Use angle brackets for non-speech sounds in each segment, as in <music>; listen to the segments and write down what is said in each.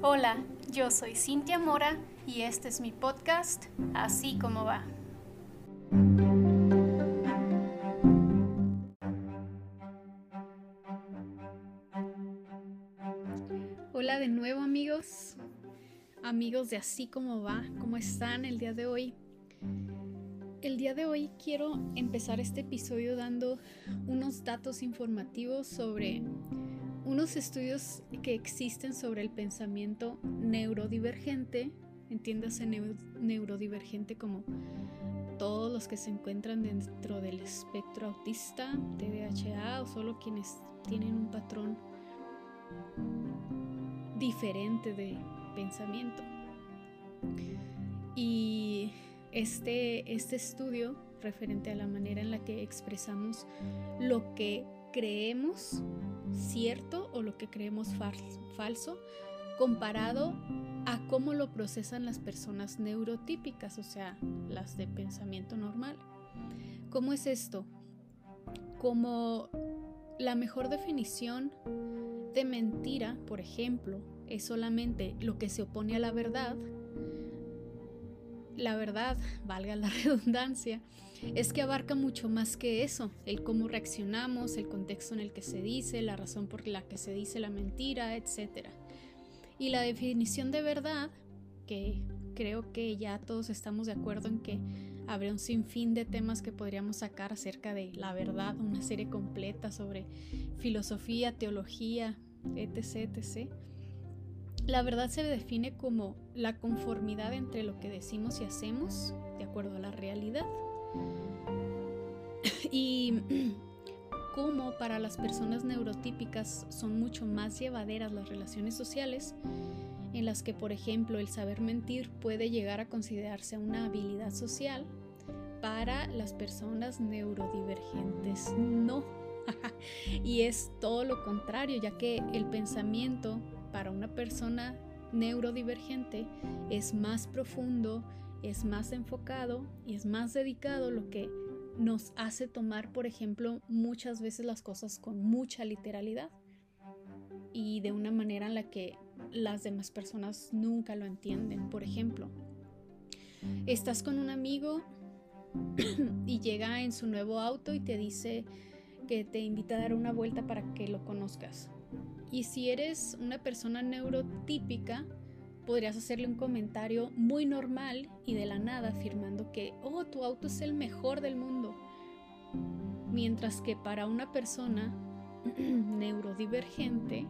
Hola, yo soy Cintia Mora y este es mi podcast, Así como va. Hola de nuevo amigos, amigos de Así como va, ¿cómo están el día de hoy? El día de hoy quiero empezar este episodio dando unos datos informativos sobre unos estudios que existen sobre el pensamiento neurodivergente, entiéndase neurodivergente como todos los que se encuentran dentro del espectro autista, TDAH o solo quienes tienen un patrón diferente de pensamiento. Y este, este estudio referente a la manera en la que expresamos lo que creemos cierto o lo que creemos falso comparado a cómo lo procesan las personas neurotípicas, o sea, las de pensamiento normal. ¿Cómo es esto? Como la mejor definición de mentira, por ejemplo, es solamente lo que se opone a la verdad, la verdad, <laughs> valga la redundancia, es que abarca mucho más que eso, el cómo reaccionamos, el contexto en el que se dice, la razón por la que se dice la mentira, etc. Y la definición de verdad, que creo que ya todos estamos de acuerdo en que habría un sinfín de temas que podríamos sacar acerca de la verdad, una serie completa sobre filosofía, teología, etc. etc. La verdad se define como la conformidad entre lo que decimos y hacemos de acuerdo a la realidad. <clears throat> y <clears throat> como para las personas neurotípicas son mucho más llevaderas las relaciones sociales, en las que, por ejemplo, el saber mentir puede llegar a considerarse una habilidad social, para las personas neurodivergentes no. <laughs> y es todo lo contrario, ya que el pensamiento para una persona neurodivergente es más profundo, es más enfocado y es más dedicado, lo que nos hace tomar, por ejemplo, muchas veces las cosas con mucha literalidad y de una manera en la que las demás personas nunca lo entienden. Por ejemplo, estás con un amigo <clears throat> y llega en su nuevo auto y te dice que te invita a dar una vuelta para que lo conozcas. Y si eres una persona neurotípica, podrías hacerle un comentario muy normal y de la nada afirmando que, oh, tu auto es el mejor del mundo. Mientras que para una persona <clears throat> neurodivergente,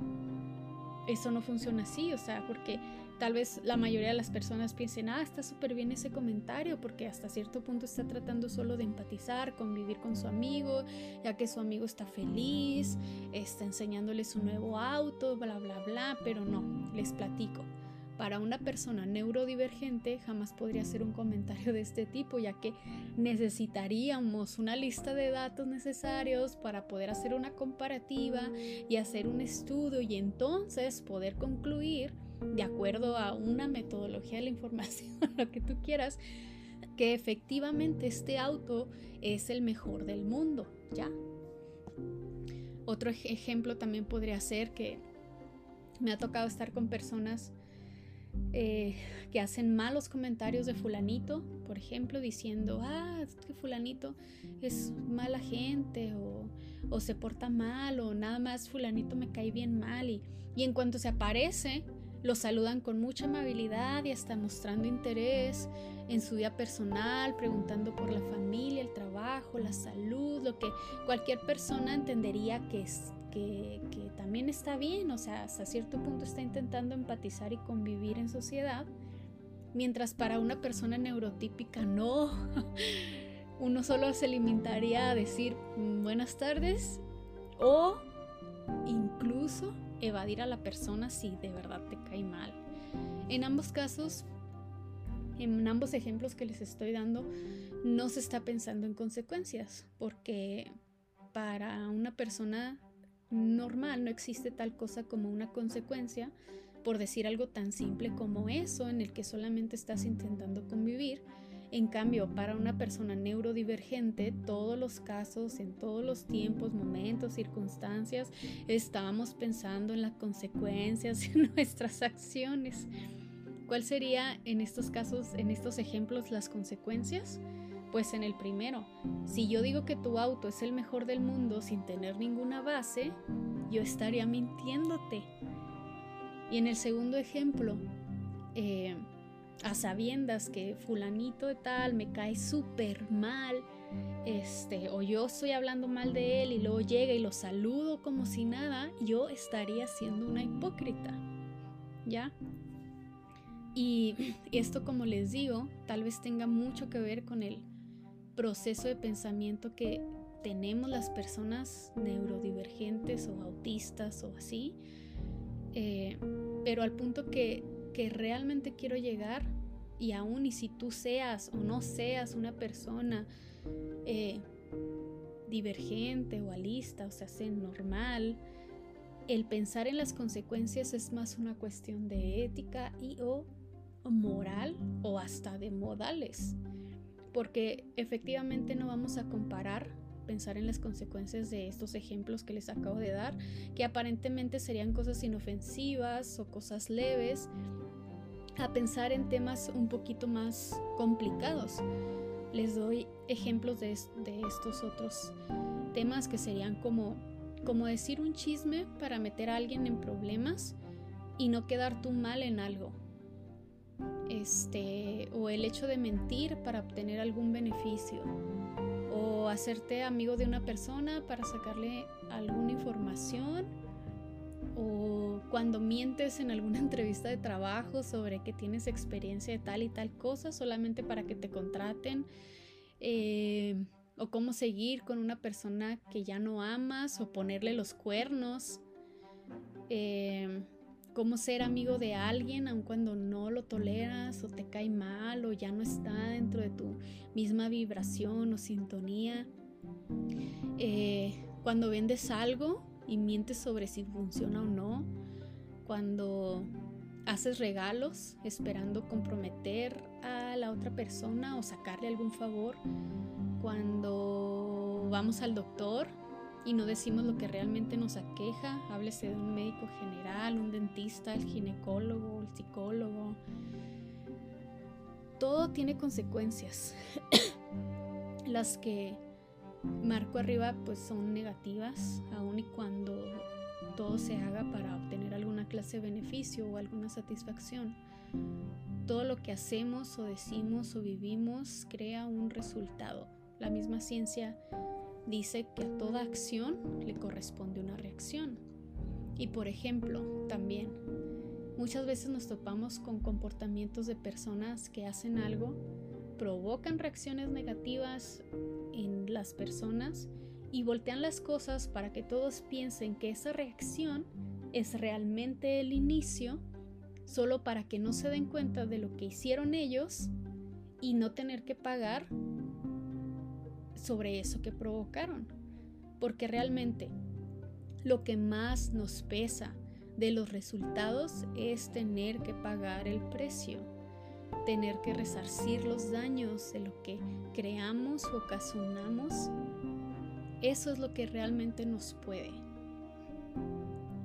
eso no funciona así, o sea, porque tal vez la mayoría de las personas piensen, ah, está súper bien ese comentario, porque hasta cierto punto está tratando solo de empatizar, convivir con su amigo, ya que su amigo está feliz, está enseñándole su nuevo auto, bla, bla, bla, pero no, les platico. Para una persona neurodivergente jamás podría ser un comentario de este tipo, ya que necesitaríamos una lista de datos necesarios para poder hacer una comparativa y hacer un estudio y entonces poder concluir, de acuerdo a una metodología de la información, <laughs> lo que tú quieras, que efectivamente este auto es el mejor del mundo, ¿ya? Otro ejemplo también podría ser que me ha tocado estar con personas eh, que hacen malos comentarios de fulanito, por ejemplo, diciendo, ah, que fulanito es mala gente o, o, se porta mal o nada más fulanito me cae bien mal y, y en cuanto se aparece, lo saludan con mucha amabilidad y hasta mostrando interés en su vida personal, preguntando por la familia, el trabajo, la salud, lo que cualquier persona entendería que es que, también está bien, o sea, hasta cierto punto está intentando empatizar y convivir en sociedad, mientras para una persona neurotípica no. <laughs> Uno solo se limitaría a decir mm, buenas tardes o incluso evadir a la persona si de verdad te cae mal. En ambos casos, en ambos ejemplos que les estoy dando, no se está pensando en consecuencias, porque para una persona normal, no existe tal cosa como una consecuencia por decir algo tan simple como eso, en el que solamente estás intentando convivir En cambio, para una persona neurodivergente, todos los casos, en todos los tiempos, momentos, circunstancias, estamos pensando en las consecuencias <laughs> de nuestras acciones. ¿Cuál sería en estos casos, en estos ejemplos, las consecuencias? Pues en el primero, si yo digo que tu auto es el mejor del mundo sin tener ninguna base, yo estaría mintiéndote. Y en el segundo ejemplo, eh, a sabiendas que fulanito de tal me cae súper mal, este, o yo estoy hablando mal de él y luego llega y lo saludo como si nada, yo estaría siendo una hipócrita. ¿Ya? Y <clears throat> esto, como les digo, tal vez tenga mucho que ver con el proceso de pensamiento que tenemos las personas neurodivergentes o autistas o así. Eh, pero al punto que que realmente quiero llegar y aún y si tú seas o no seas una persona eh, divergente o alista, o sea, sea normal, el pensar en las consecuencias es más una cuestión de ética y o moral o hasta de modales, porque efectivamente no vamos a comparar pensar en las consecuencias de estos ejemplos que les acabo de dar, que aparentemente serían cosas inofensivas o cosas leves, a pensar en temas un poquito más complicados. Les doy ejemplos de, estos otros temas que serían como, como decir un chisme para meter a alguien en problemas y no quedar tú mal en algo. Este, o el hecho de mentir para obtener algún beneficio, o hacerte amigo de una persona para sacarle alguna información o cuando mientes en alguna <laughs> entrevista de trabajo sobre que tienes experiencia de tal y tal cosa solamente para que te contraten, eh, o cómo seguir con una persona que ya no amas o ponerle los cuernos, eh, cómo ser amigo de alguien aun cuando no lo toleras o te cae mal o ya no está dentro de tu misma vibración o sintonía. Eh, cuando vendes algo y mientes sobre si funciona o no, cuando haces regalos esperando comprometer a la otra persona o sacarle algún favor, cuando vamos al doctor y no decimos lo que realmente nos aqueja, háblese de un médico general, un dentista, el ginecólogo, el psicólogo. Todo tiene consecuencias. <coughs> Las que marco arriba pues son negativas, aun y cuando todo se haga para obtener alguna clase de beneficio o alguna satisfacción. Todo lo que hacemos o decimos o vivimos crea un resultado. La misma ciencia dice que a toda acción le corresponde una reacción. Y por ejemplo, también, muchas veces nos topamos con comportamientos de personas que hacen algo, provocan reacciones negativas en las personas y voltean las cosas para que todos piensen que esa reacción es realmente el inicio, solo para que no se den cuenta de lo que hicieron ellos y no tener que pagar sobre eso que provocaron. Porque realmente lo que más nos pesa de los resultados es tener que pagar el precio tener que resarcir los daños de lo que creamos o ocasionamos, eso es lo que realmente nos puede.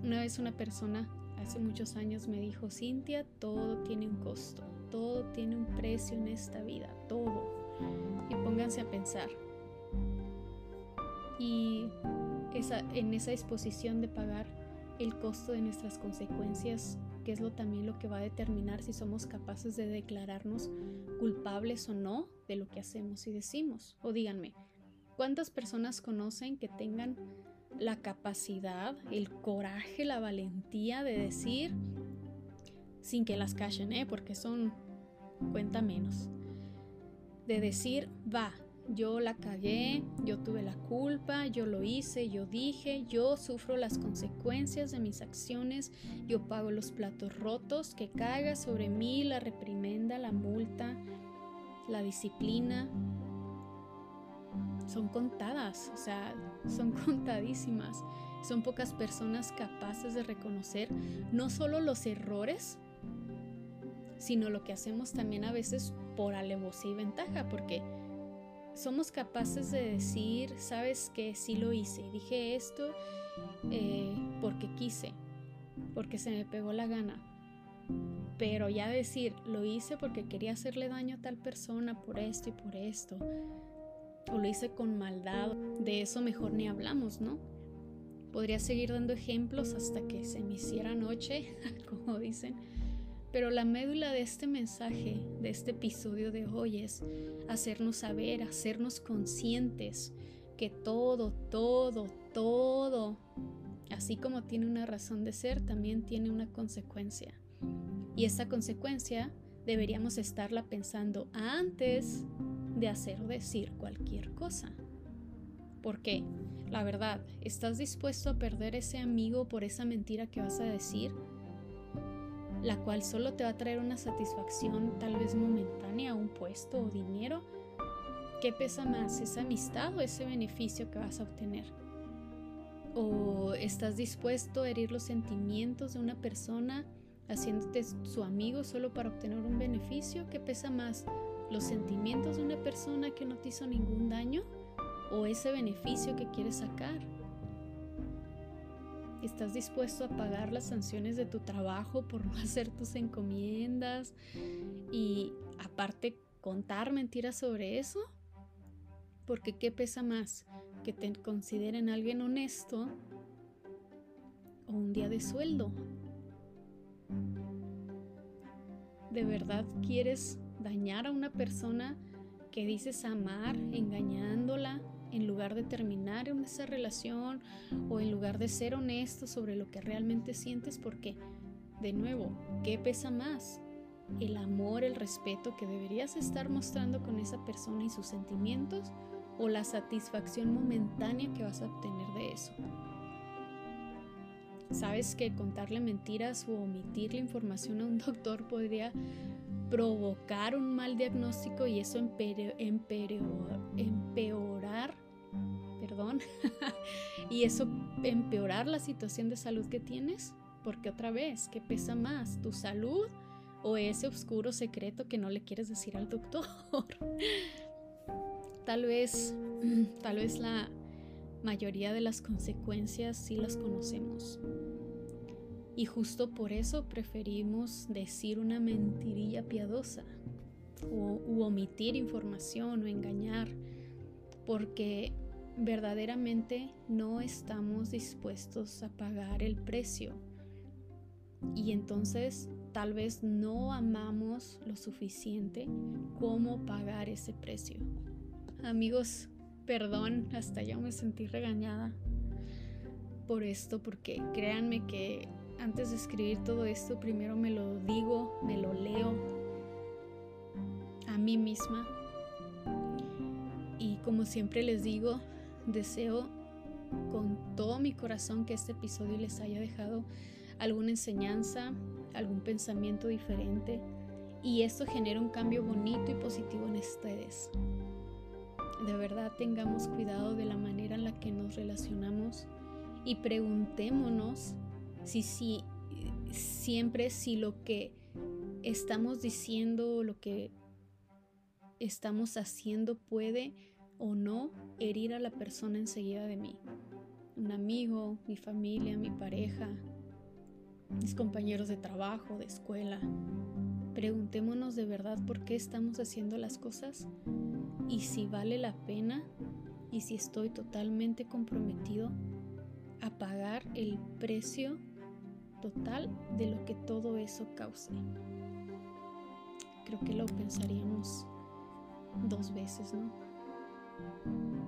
Una vez una persona hace muchos años me dijo, Cintia, todo tiene un costo, todo tiene un precio en esta vida, todo. Y pónganse a pensar. Y esa, en esa disposición de pagar el costo de nuestras consecuencias que es lo también lo que va a determinar si somos capaces de declararnos culpables o no de lo que hacemos y decimos. O díganme, ¿cuántas personas conocen que tengan la capacidad, el coraje, la valentía de decir, sin que las callen, ¿eh? porque son cuenta menos, de decir, va, yo la cagué, yo tuve la culpa, yo lo hice, yo dije, yo sufro las consecuencias de mis acciones, yo pago los platos rotos, que caiga sobre mí la reprimenda, la multa, la disciplina. Son contadas, o sea, son <laughs> contadísimas. Son pocas personas capaces de reconocer no solo los errores, sino lo que hacemos también a veces por alevosía y ventaja, porque somos capaces de decir, sabes que sí lo hice, dije esto eh, porque quise, porque se me pegó la gana. Pero ya decir, lo hice porque quería hacerle daño a tal persona por esto y por esto, o lo hice con maldad, de eso mejor ni hablamos, ¿no? Podría seguir dando ejemplos hasta que se me hiciera noche, <laughs> como dicen. Pero la médula de este mensaje, de este episodio de hoy es hacernos saber, hacernos conscientes que todo, todo, todo, así como tiene una razón de ser, también tiene una consecuencia. Y esa consecuencia deberíamos estarla pensando antes de hacer o decir cualquier cosa. ¿Por qué? La verdad, ¿estás dispuesto a perder ese amigo por esa mentira que vas a decir? La cual solo te va a traer una satisfacción tal vez momentánea, un puesto o dinero. ¿Qué pesa más, esa amistad o ese beneficio que vas a obtener? ¿O estás dispuesto a herir los sentimientos de una persona haciéndote su amigo solo para obtener un beneficio? ¿Qué pesa más, los sentimientos de una persona que no te hizo ningún daño? o ese beneficio que quieres sacar. ¿Estás dispuesto a pagar las sanciones de tu trabajo por no <laughs> hacer tus encomiendas y aparte contar mentiras sobre eso? Porque ¿qué pesa más? ¿Que te consideren alguien honesto o un día de sueldo? ¿De verdad quieres dañar a una persona que dices amar engañándola en lugar de terminar en esa relación o en lugar de ser honesto sobre lo que realmente sientes, porque, de nuevo, ¿qué pesa más? ¿El amor, el respeto que deberías estar mostrando con esa persona y sus sentimientos o la satisfacción momentánea que vas a obtener de eso? Sabes que contarle mentiras o omitirle información a un <laughs> doctor podría provocar un mal diagnóstico y eso empeorar <laughs> y eso empeorar la situación de salud que tienes, porque otra vez, ¿qué pesa más? ¿Tu salud o ese oscuro secreto que no le quieres decir al doctor? <laughs> tal vez, tal vez la mayoría de las consecuencias sí las conocemos. Y justo por eso preferimos decir una mentirilla piadosa o u omitir información o engañar, porque verdaderamente no estamos dispuestos a pagar el precio. Y entonces tal vez no amamos lo suficiente como pagar ese precio. Amigos, perdón, hasta ya me sentí regañada por esto, porque créanme que antes de escribir todo esto, primero me lo digo, me lo leo a mí misma. Y como siempre les digo, Deseo con todo mi corazón que este episodio les haya dejado alguna enseñanza, algún pensamiento diferente y esto genera un cambio bonito y positivo en ustedes. De verdad tengamos cuidado de la manera en la que nos relacionamos y preguntémonos si, si siempre si lo que estamos diciendo o lo que estamos haciendo puede o no herir a la persona enseguida de mí. Un amigo, mi familia, mi pareja, mis compañeros de trabajo, de escuela. Preguntémonos de verdad por qué estamos haciendo las cosas y si vale la pena y si estoy totalmente comprometido a pagar el precio total de lo que todo eso cause. Creo que lo pensaríamos dos veces, ¿no? Thank you.